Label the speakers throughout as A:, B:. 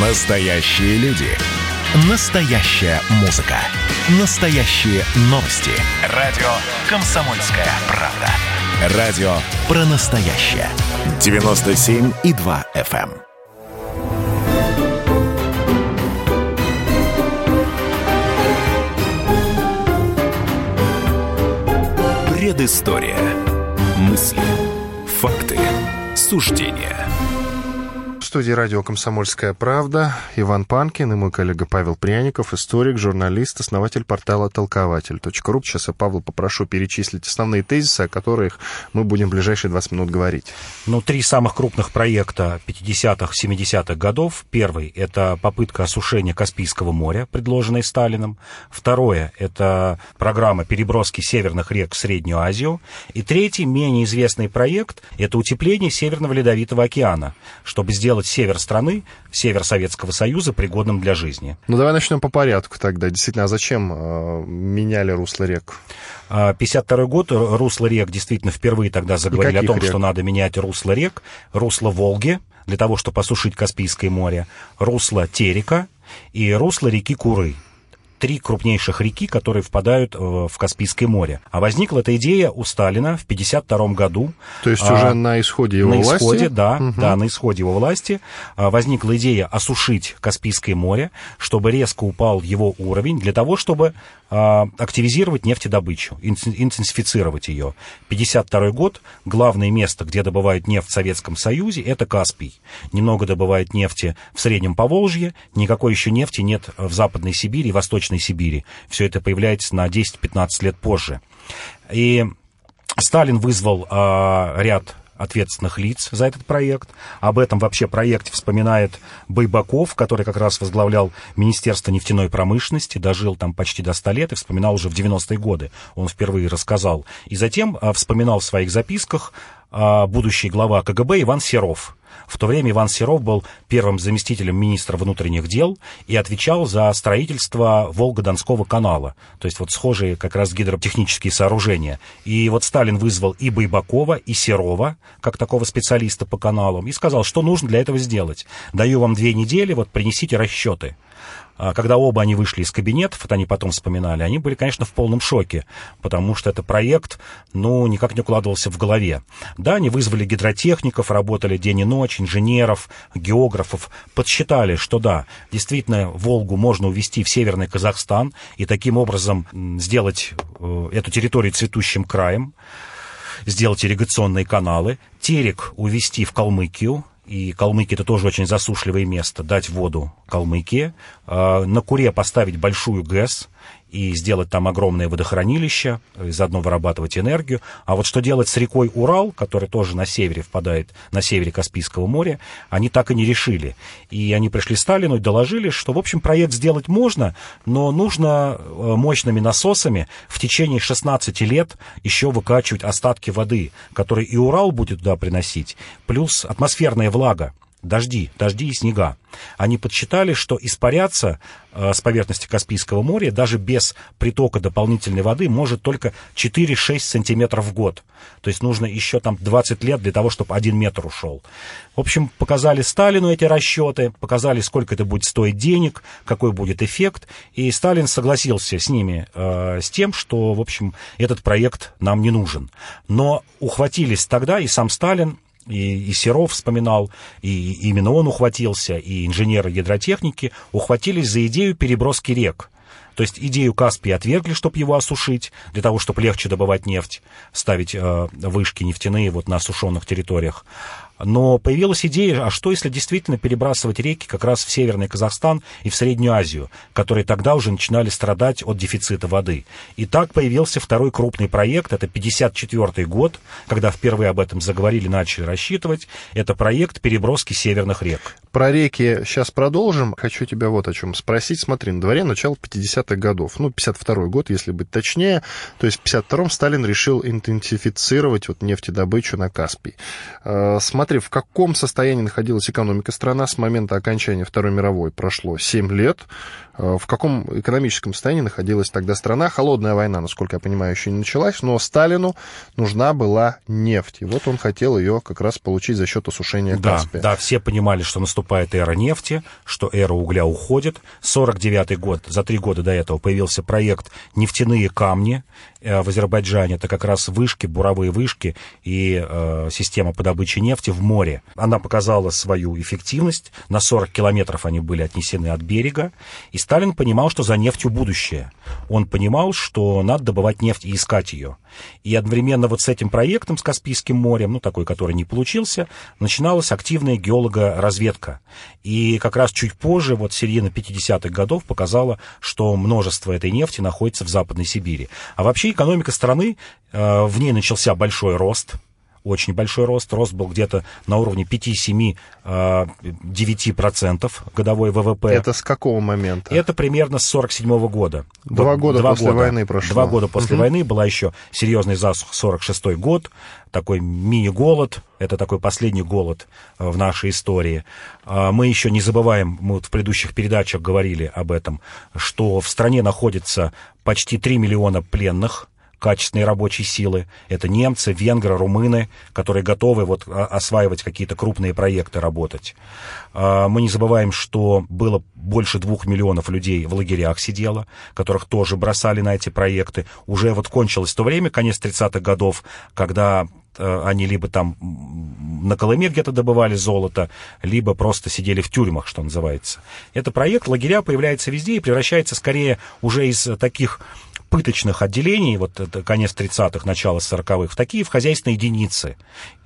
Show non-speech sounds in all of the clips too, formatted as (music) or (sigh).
A: Настоящие люди. Настоящая музыка. Настоящие новости. Радио «Комсомольская правда». Радио про настоящее. 97,2 FM. Предыстория. Мысли. Факты. Суждения
B: студии радио «Комсомольская правда» Иван Панкин и мой коллега Павел Пряников, историк, журналист, основатель портала толкователь.ру. Сейчас я Павла попрошу перечислить основные тезисы, о которых мы будем в ближайшие 20 минут говорить.
C: Ну, три самых крупных проекта 50-х, 70-х годов. Первый — это попытка осушения Каспийского моря, предложенная Сталином. Второе — это программа переброски северных рек в Среднюю Азию. И третий, менее известный проект — это утепление Северного Ледовитого океана, чтобы сделать сделать север страны, север Советского Союза, пригодным для жизни.
B: Ну, давай начнем по порядку тогда. Действительно, а зачем э, меняли русло рек?
C: 52 а, год, русло рек действительно впервые тогда заговорили о том,
B: рек?
C: что надо менять русло рек. Русло Волги, для того, чтобы осушить Каспийское море, русло Терека и русло реки Куры три крупнейших реки, которые впадают э, в Каспийское море. А возникла эта идея у Сталина в 1952 году.
B: То есть а, уже на исходе его
C: на
B: власти?
C: На исходе, да, угу. да, на исходе его власти а, возникла идея осушить Каспийское море, чтобы резко упал его уровень, для того, чтобы активизировать нефтедобычу, интенсифицировать ее. 1952 год, главное место, где добывают нефть в Советском Союзе, это Каспий. Немного добывает нефти в Среднем Поволжье, никакой еще нефти нет в Западной Сибири и Восточной Сибири. Все это появляется на 10-15 лет позже. И Сталин вызвал э, ряд ответственных лиц за этот проект. Об этом вообще проекте вспоминает Байбаков, который как раз возглавлял Министерство нефтяной промышленности, дожил там почти до 100 лет и вспоминал уже в 90-е годы. Он впервые рассказал. И затем а, вспоминал в своих записках а, будущий глава КГБ Иван Серов, в то время Иван Серов был первым заместителем министра внутренних дел и отвечал за строительство Волго-Донского канала. То есть вот схожие как раз гидротехнические сооружения. И вот Сталин вызвал и Байбакова, и Серова, как такого специалиста по каналам, и сказал, что нужно для этого сделать. Даю вам две недели, вот принесите расчеты. А когда оба они вышли из кабинетов, это они потом вспоминали, они были, конечно, в полном шоке, потому что это проект, ну, никак не укладывался в голове. Да, они вызвали гидротехников, работали день и ночь, инженеров, географов, подсчитали, что да, действительно, Волгу можно увезти в Северный Казахстан и таким образом сделать э, эту территорию цветущим краем, сделать ирригационные каналы, Терек увезти в Калмыкию, и Калмыкия это тоже очень засушливое место, дать воду Калмыкии, а, на Куре поставить большую ГЭС, и сделать там огромное водохранилище, и заодно вырабатывать энергию. А вот что делать с рекой Урал, которая тоже на севере впадает, на севере Каспийского моря, они так и не решили. И они пришли Сталину и доложили, что, в общем, проект сделать можно, но нужно э, мощными насосами в течение 16 лет еще выкачивать остатки воды, которые и Урал будет туда приносить, плюс атмосферная влага дожди, дожди и снега. Они подсчитали, что испаряться э, с поверхности Каспийского моря даже без притока дополнительной воды может только 4-6 сантиметров в год. То есть нужно еще там 20 лет для того, чтобы один метр ушел. В общем, показали Сталину эти расчеты, показали, сколько это будет стоить денег, какой будет эффект. И Сталин согласился с ними, э, с тем, что, в общем, этот проект нам не нужен. Но ухватились тогда и сам Сталин, и, и Серов вспоминал, и именно он ухватился, и инженеры гидротехники ухватились за идею переброски рек. То есть идею Каспия отвергли, чтобы его осушить, для того, чтобы легче добывать нефть, ставить э, вышки нефтяные вот на осушенных территориях. Но появилась идея, а что если действительно перебрасывать реки как раз в Северный Казахстан и в Среднюю Азию, которые тогда уже начинали страдать от дефицита воды. И так появился второй крупный проект, это 54 год, когда впервые об этом заговорили, начали рассчитывать. Это проект переброски северных рек.
B: Про реки сейчас продолжим. Хочу тебя вот о чем спросить. Смотри, на дворе начало 50-х годов, ну, 52 год, если быть точнее. То есть в 52-м Сталин решил интенсифицировать вот нефтедобычу на Каспий. Э, смотри, Смотри, в каком состоянии находилась экономика страны с момента окончания Второй мировой. Прошло 7 лет. Э, в каком экономическом состоянии находилась тогда страна? Холодная война, насколько я понимаю, еще не началась, но Сталину нужна была нефть. И вот он хотел ее как раз получить за счет осушения
C: да,
B: Каспия.
C: Да, все понимали, что наступает эра нефти, что эра угля уходит. 49 год, за три года до этого появился проект «Нефтяные камни», в Азербайджане, это как раз вышки, буровые вышки и э, система по добыче нефти в море. Она показала свою эффективность, на 40 километров они были отнесены от берега, и Сталин понимал, что за нефтью будущее. Он понимал, что надо добывать нефть и искать ее. И одновременно вот с этим проектом, с Каспийским морем, ну, такой, который не получился, начиналась активная геологоразведка. И как раз чуть позже, вот середина 50-х годов, показала, что множество этой нефти находится в Западной Сибири. А вообще экономика страны, э, в ней начался большой рост, очень большой рост. Рост был где-то на уровне 5-7-9% э, годовой ВВП.
B: Это с какого момента?
C: Это примерно с 47 года.
B: Два года два после года, войны прошло.
C: Два года после угу. войны была еще серьезный засух 46 год, такой мини-голод, это такой последний голод э, в нашей истории. Мы еще не забываем, мы вот в предыдущих передачах говорили об этом, что в стране находится почти 3 миллиона пленных, качественной рабочей силы. Это немцы, венгры, румыны, которые готовы вот осваивать какие-то крупные проекты, работать. А, мы не забываем, что было больше двух миллионов людей в лагерях сидело, которых тоже бросали на эти проекты. Уже вот кончилось то время, конец 30-х годов, когда э, они либо там на Колыме где-то добывали золото, либо просто сидели в тюрьмах, что называется. Это проект лагеря появляется везде и превращается скорее уже из таких пыточных отделений, вот это конец 30-х, начало 40-х, в такие в хозяйственные единицы.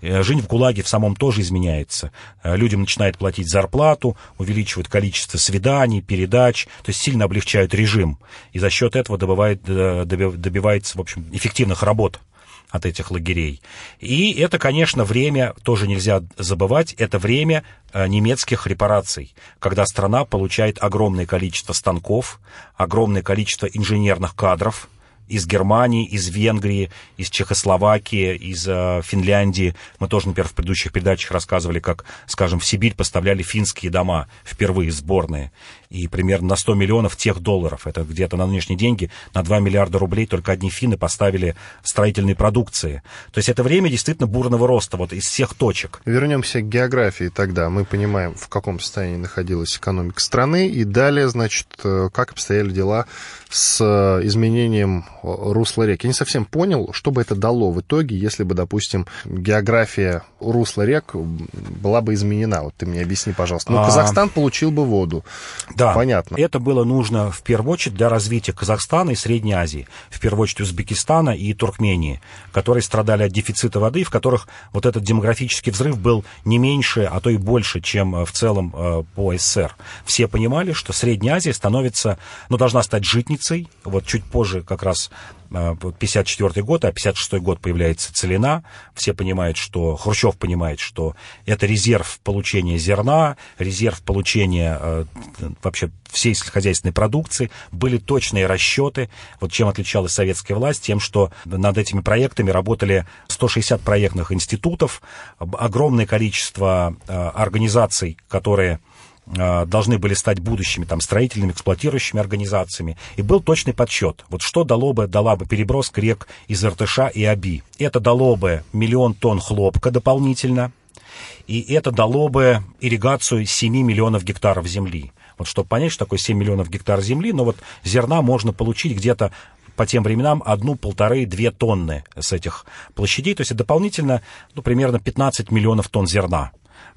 C: Э, жизнь в ГУЛАГе в самом тоже изменяется. Э, людям начинают платить зарплату, увеличивают количество свиданий, передач, то есть сильно облегчают режим. И за счет этого добывает, э, добивается, в общем, эффективных работ от этих лагерей. И это, конечно, время, тоже нельзя забывать, это время э, немецких репараций, когда страна получает огромное количество станков, огромное количество инженерных кадров, из Германии, из Венгрии, из Чехословакии, из э, Финляндии. Мы тоже, например, в предыдущих передачах рассказывали, как, скажем, в Сибирь поставляли финские дома впервые сборные и примерно на 100 миллионов тех долларов. Это где-то на нынешние деньги на 2 миллиарда рублей только одни финны поставили строительной продукции. То есть это время действительно бурного роста вот из всех точек.
B: Вернемся к географии тогда. Мы понимаем, в каком состоянии находилась экономика страны. И далее, значит, э, как обстояли дела с э, изменением русла рек. Я не совсем понял, что бы это дало в итоге, если бы, допустим, география русла рек была бы изменена. Вот ты мне объясни, пожалуйста. Ну, а... Казахстан получил бы воду.
C: Да,
B: понятно.
C: Это было нужно в первую очередь для развития Казахстана и Средней Азии, в первую очередь Узбекистана и Туркмении, которые страдали от дефицита воды, в которых вот этот демографический взрыв был не меньше, а то и больше, чем э, в целом э, по СССР. Все понимали, что Средняя Азия становится, ну, должна стать житницей. Вот чуть позже как раз 54 э, год, а 56 год появляется целина. Все понимают, что Хрущев понимает, что это резерв получения зерна, резерв получения э, вообще всей сельскохозяйственной продукции. Были точные расчеты. Вот чем отличалась советская власть? Тем, что над этими проектами работали 160 проектных институтов, огромное количество э, организаций, которые должны были стать будущими там, строительными, эксплуатирующими организациями. И был точный подсчет. Вот что дало бы, дала бы переброска рек из Иртыша и Аби. Это дало бы миллион тонн хлопка дополнительно. И это дало бы ирригацию 7 миллионов гектаров земли. Вот чтобы понять, что такое 7 миллионов гектаров земли, но вот зерна можно получить где-то по тем временам одну, полторы, две тонны с этих площадей. То есть дополнительно ну, примерно 15 миллионов тонн зерна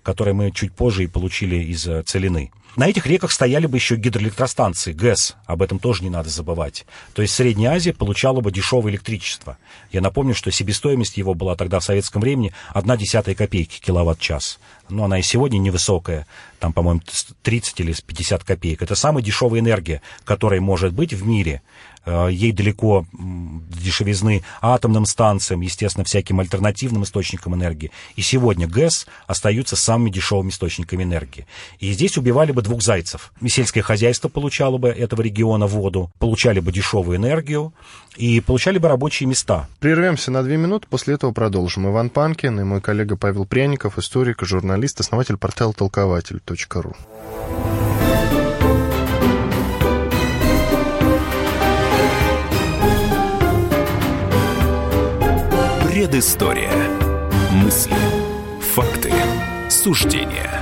C: которые мы чуть позже и получили из э, Целины. На этих реках стояли бы еще гидроэлектростанции, ГЭС, об этом тоже не надо забывать. То есть Средняя Азия получала бы дешевое электричество. Я напомню, что себестоимость его была тогда в советском времени 1 десятая копейки киловатт-час. Но она и сегодня невысокая, там, по-моему, 30 или 50 копеек. Это самая дешевая энергия, которая может быть в мире. Э, ей далеко дешевизны атомным станциям, естественно, всяким альтернативным источникам энергии. И сегодня ГЭС остаются самыми дешевыми источниками энергии. И здесь убивали бы двух зайцев. И сельское хозяйство получало бы этого региона воду, получали бы дешевую энергию и получали бы рабочие места.
B: Прервемся на две минуты, после этого продолжим. Иван Панкин и мой коллега Павел Пряников, историк журналист, основатель портала толкователь.ру.
A: Предыстория. Мысли. Факты. Суждения.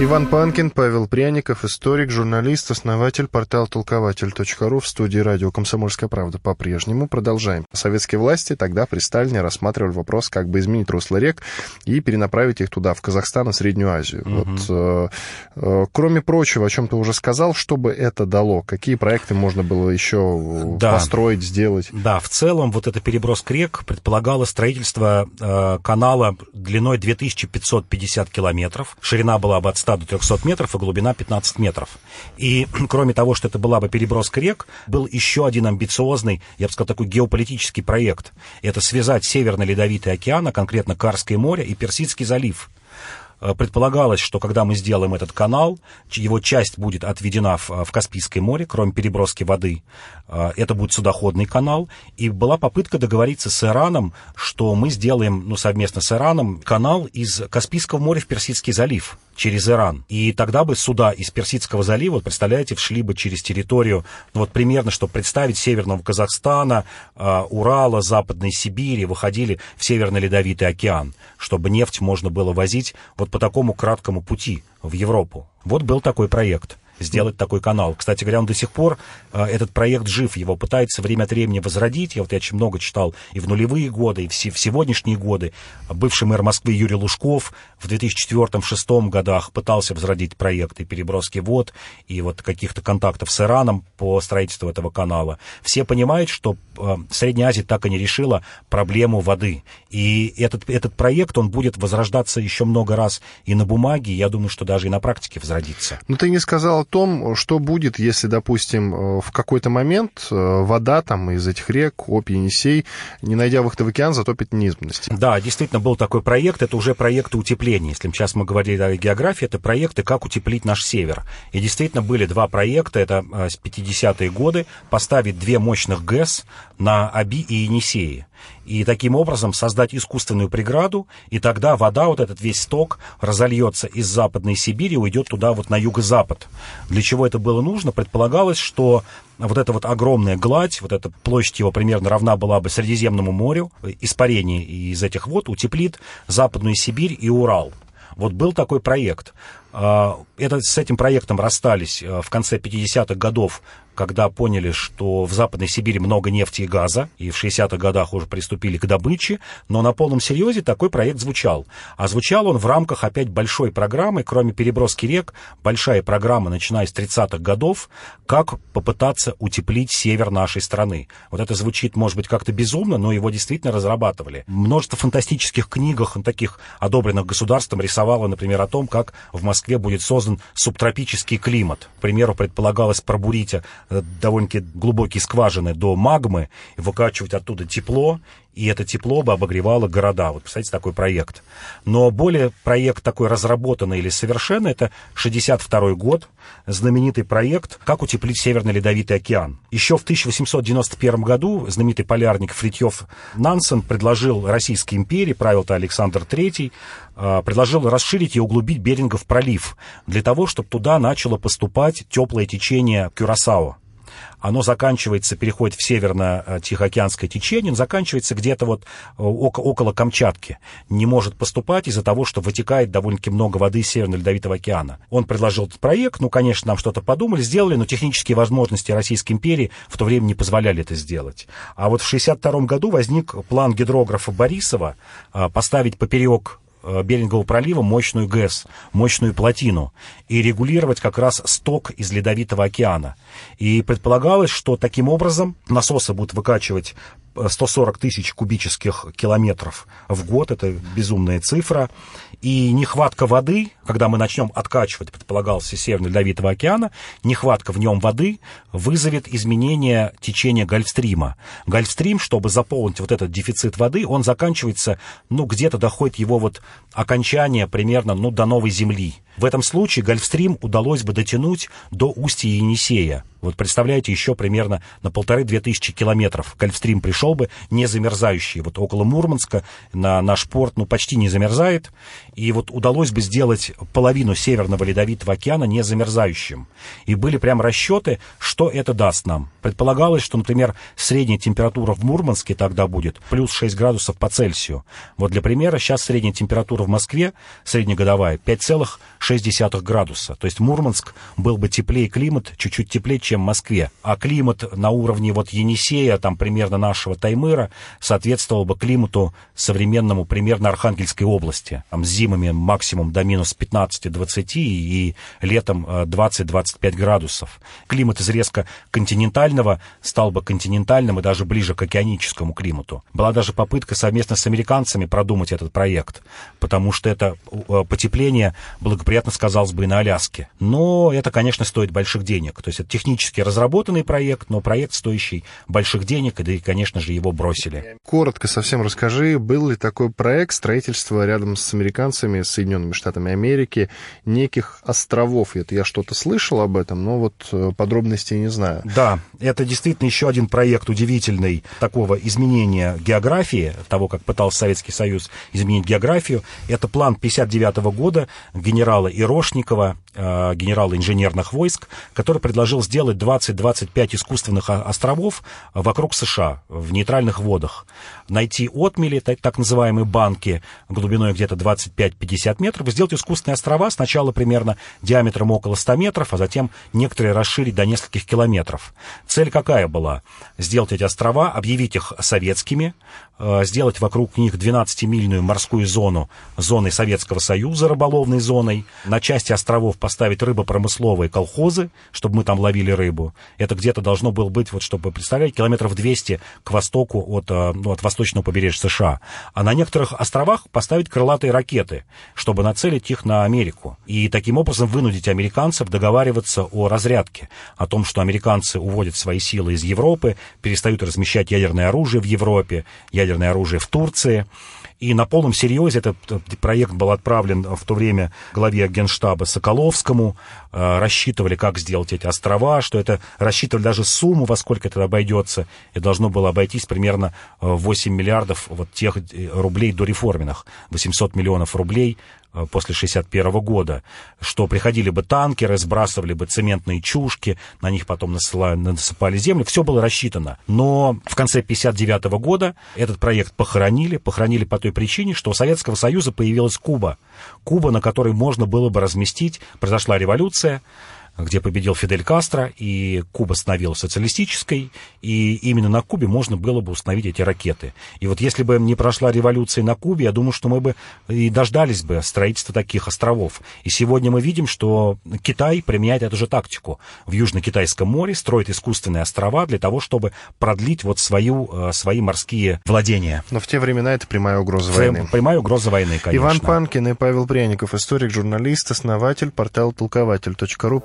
B: Иван Панкин, Павел Пряников, историк, журналист, основатель портала толкователь.ру в студии радио «Комсомольская правда» по-прежнему. Продолжаем. Советские власти тогда при Сталине рассматривали вопрос, как бы изменить русло рек и перенаправить их туда, в Казахстан и Среднюю Азию. Угу. Вот, э, э, кроме прочего, о чем ты уже сказал, что бы это дало? Какие проекты можно было еще да. построить, сделать?
C: Да, в целом вот эта переброска рек предполагала строительство э, канала длиной 2550 километров. Ширина была бы от 100 до 300 метров и глубина 15 метров. И (clears throat) кроме того, что это была бы переброска рек, был еще один амбициозный, я бы сказал, такой геополитический проект. Это связать Северный Ледовитый океан, а конкретно Карское море и Персидский залив. Э, предполагалось, что когда мы сделаем этот канал, его часть будет отведена в, в Каспийское море, кроме переброски воды. Э, это будет судоходный канал. И была попытка договориться с Ираном, что мы сделаем ну, совместно с Ираном канал из Каспийского моря в Персидский залив через Иран. И тогда бы суда из Персидского залива, представляете, вшли бы через территорию, ну, вот примерно, чтобы представить, Северного Казахстана, э, Урала, Западной Сибири, выходили в Северный Ледовитый океан, чтобы нефть можно было возить вот по такому краткому пути в Европу. Вот был такой проект сделать такой канал. Кстати говоря, он до сих пор, э, этот проект жив, его пытается время от времени возродить. Я вот я очень много читал и в нулевые годы, и в, в сегодняшние годы. Бывший мэр Москвы Юрий Лужков в 2004-2006 годах пытался возродить проекты переброски вод и вот каких-то контактов с Ираном по строительству этого канала. Все понимают, что э, Средняя Азия так и не решила проблему воды. И этот, этот проект, он будет возрождаться еще много раз и на бумаге, и я думаю, что даже и на практике возродится.
B: Но ты не сказал том, что будет, если, допустим, э, в какой-то момент э, вода там из этих рек, Обь, Енисей, не найдя выхода в океан, затопит низменности.
C: Да, действительно, был такой проект. Это уже проекты утепления. Если сейчас мы говорили о географии, это проекты, как утеплить наш север. И действительно были два проекта, это э, с 50-е годы, поставить две мощных ГЭС на Аби и Енисеи и таким образом создать искусственную преграду, и тогда вода, вот этот весь сток, разольется из Западной Сибири и уйдет туда вот на юго-запад. Для чего это было нужно? Предполагалось, что вот эта вот огромная гладь, вот эта площадь его примерно равна была бы Средиземному морю, испарение из этих вод утеплит Западную Сибирь и Урал. Вот был такой проект. А, это, с этим проектом расстались а, в конце 50-х годов когда поняли, что в Западной Сибири много нефти и газа, и в 60-х годах уже приступили к добыче, но на полном серьезе такой проект звучал. А звучал он в рамках опять большой программы, кроме переброски рек, большая программа, начиная с 30-х годов, как попытаться утеплить север нашей страны. Вот это звучит, может быть, как-то безумно, но его действительно разрабатывали. Множество фантастических книгах, таких одобренных государством, рисовало, например, о том, как в Москве будет создан субтропический климат. К примеру, предполагалось пробурить довольно-таки глубокие скважины до магмы, выкачивать оттуда тепло, и это тепло бы обогревало города. Вот, представьте, такой проект. Но более проект такой разработанный или совершенный, это 62 год, знаменитый проект «Как утеплить Северный Ледовитый океан». Еще в 1891 году знаменитый полярник Фритьев Нансен предложил Российской империи, правил-то Александр III, э, предложил расширить и углубить Берингов пролив для того, чтобы туда начало поступать теплое течение Кюрасао оно заканчивается, переходит в северно-тихоокеанское течение, заканчивается где-то вот э, около Камчатки. Не может поступать из-за того, что вытекает довольно-таки много воды из Северного Ледовитого океана. Он предложил этот проект, ну, конечно, нам что-то подумали, сделали, но технические возможности Российской империи в то время не позволяли это сделать. А вот в 1962 году возник план гидрографа Борисова э, поставить поперек Берингового пролива мощную ГЭС, мощную плотину, и регулировать как раз сток из Ледовитого океана. И предполагалось, что таким образом насосы будут выкачивать 140 тысяч кубических километров в год, это безумная цифра. И нехватка воды, когда мы начнем откачивать, предполагался Северный Ледовитого океана, нехватка в нем воды вызовет изменение течения Гольфстрима. Гольфстрим, чтобы заполнить вот этот дефицит воды, он заканчивается, ну, где-то доходит его вот окончание примерно, ну, до Новой Земли. В этом случае Гольфстрим удалось бы дотянуть до устья Енисея. Вот представляете, еще примерно на полторы-две тысячи километров Гольфстрим пришел бы, не замерзающий. Вот около Мурманска на наш порт ну, почти не замерзает. И вот удалось бы сделать половину Северного Ледовитого океана не замерзающим. И были прям расчеты, что это даст нам. Предполагалось, что, например, средняя температура в Мурманске тогда будет плюс 6 градусов по Цельсию. Вот для примера, сейчас средняя температура в Москве, среднегодовая, 5,6 градуса. То есть Мурманск был бы теплее климат, чуть-чуть теплее, чем в Москве. А климат на уровне вот Енисея, там примерно нашего Таймыра, соответствовал бы климату современному примерно Архангельской области. Там с зимами максимум до минус 15-20 и летом 20-25 э, градусов. Климат из резко континентального стал бы континентальным и даже ближе к океаническому климату. Была даже попытка совместно с американцами продумать этот проект, потому что это э, потепление благоприятно сказалось бы и на Аляске. Но это, конечно, стоит больших денег. То есть это технически технически разработанный проект, но проект, стоящий больших денег, да и, конечно же, его бросили.
B: Коротко совсем расскажи, был ли такой проект строительства рядом с американцами, с Соединенными Штатами Америки, неких островов? Это я что-то слышал об этом, но вот э, подробностей не знаю.
C: Да, это действительно еще один проект удивительный такого изменения географии, того, как пытался Советский Союз изменить географию. Это план 59 года генерала Ирошникова, э, генерала инженерных войск, который предложил сделать сделать 20-25 искусственных островов вокруг США, в нейтральных водах. Найти отмели, так, так называемые банки, глубиной где-то 25-50 метров, сделать искусственные острова сначала примерно диаметром около 100 метров, а затем некоторые расширить до нескольких километров. Цель какая была? Сделать эти острова, объявить их советскими, э, сделать вокруг них 12-мильную морскую зону, зоной Советского Союза, рыболовной зоной, на части островов поставить рыбопромысловые колхозы, чтобы мы там ловили рыбу. Это где-то должно было быть, вот чтобы представлять, километров 200 к востоку от, э, ну, от восточного побережья США. А на некоторых островах поставить крылатые ракеты, чтобы нацелить их на Америку. И таким образом вынудить американцев договариваться о разрядке, о том, что американцы уводят свои силы из Европы, перестают размещать ядерное оружие в Европе, ядерное оружие в Турции. И на полном серьезе этот проект был отправлен в то время главе генштаба Соколовскому. Э, рассчитывали, как сделать эти острова, что это рассчитывали даже сумму, во сколько это обойдется. И должно было обойтись примерно 8 э, миллиардов вот тех э, рублей до реформенных. 800 миллионов рублей Э, после 61 года, что приходили бы танкеры, сбрасывали бы цементные чушки, на них потом насыпали, насыпали землю, все было рассчитано. Но в конце 59 года этот проект похоронили, похоронили по той причине, что у Советского Союза появилась Куба. Куба, на которой можно было бы разместить, произошла революция, где победил Фидель Кастро, и Куба становилась социалистической, и именно на Кубе можно было бы установить эти ракеты. И вот если бы не прошла революция на Кубе, я думаю, что мы бы и дождались бы строительства таких островов. И сегодня мы видим, что Китай применяет эту же тактику. В Южно-Китайском море строит искусственные острова для того, чтобы продлить вот свою, э, свои морские владения.
B: Но в те времена это прямая угроза войны.
C: Прямая угроза войны, конечно.
B: Иван Панкин и Павел Пряников, историк, журналист, основатель портала толкователь.ру.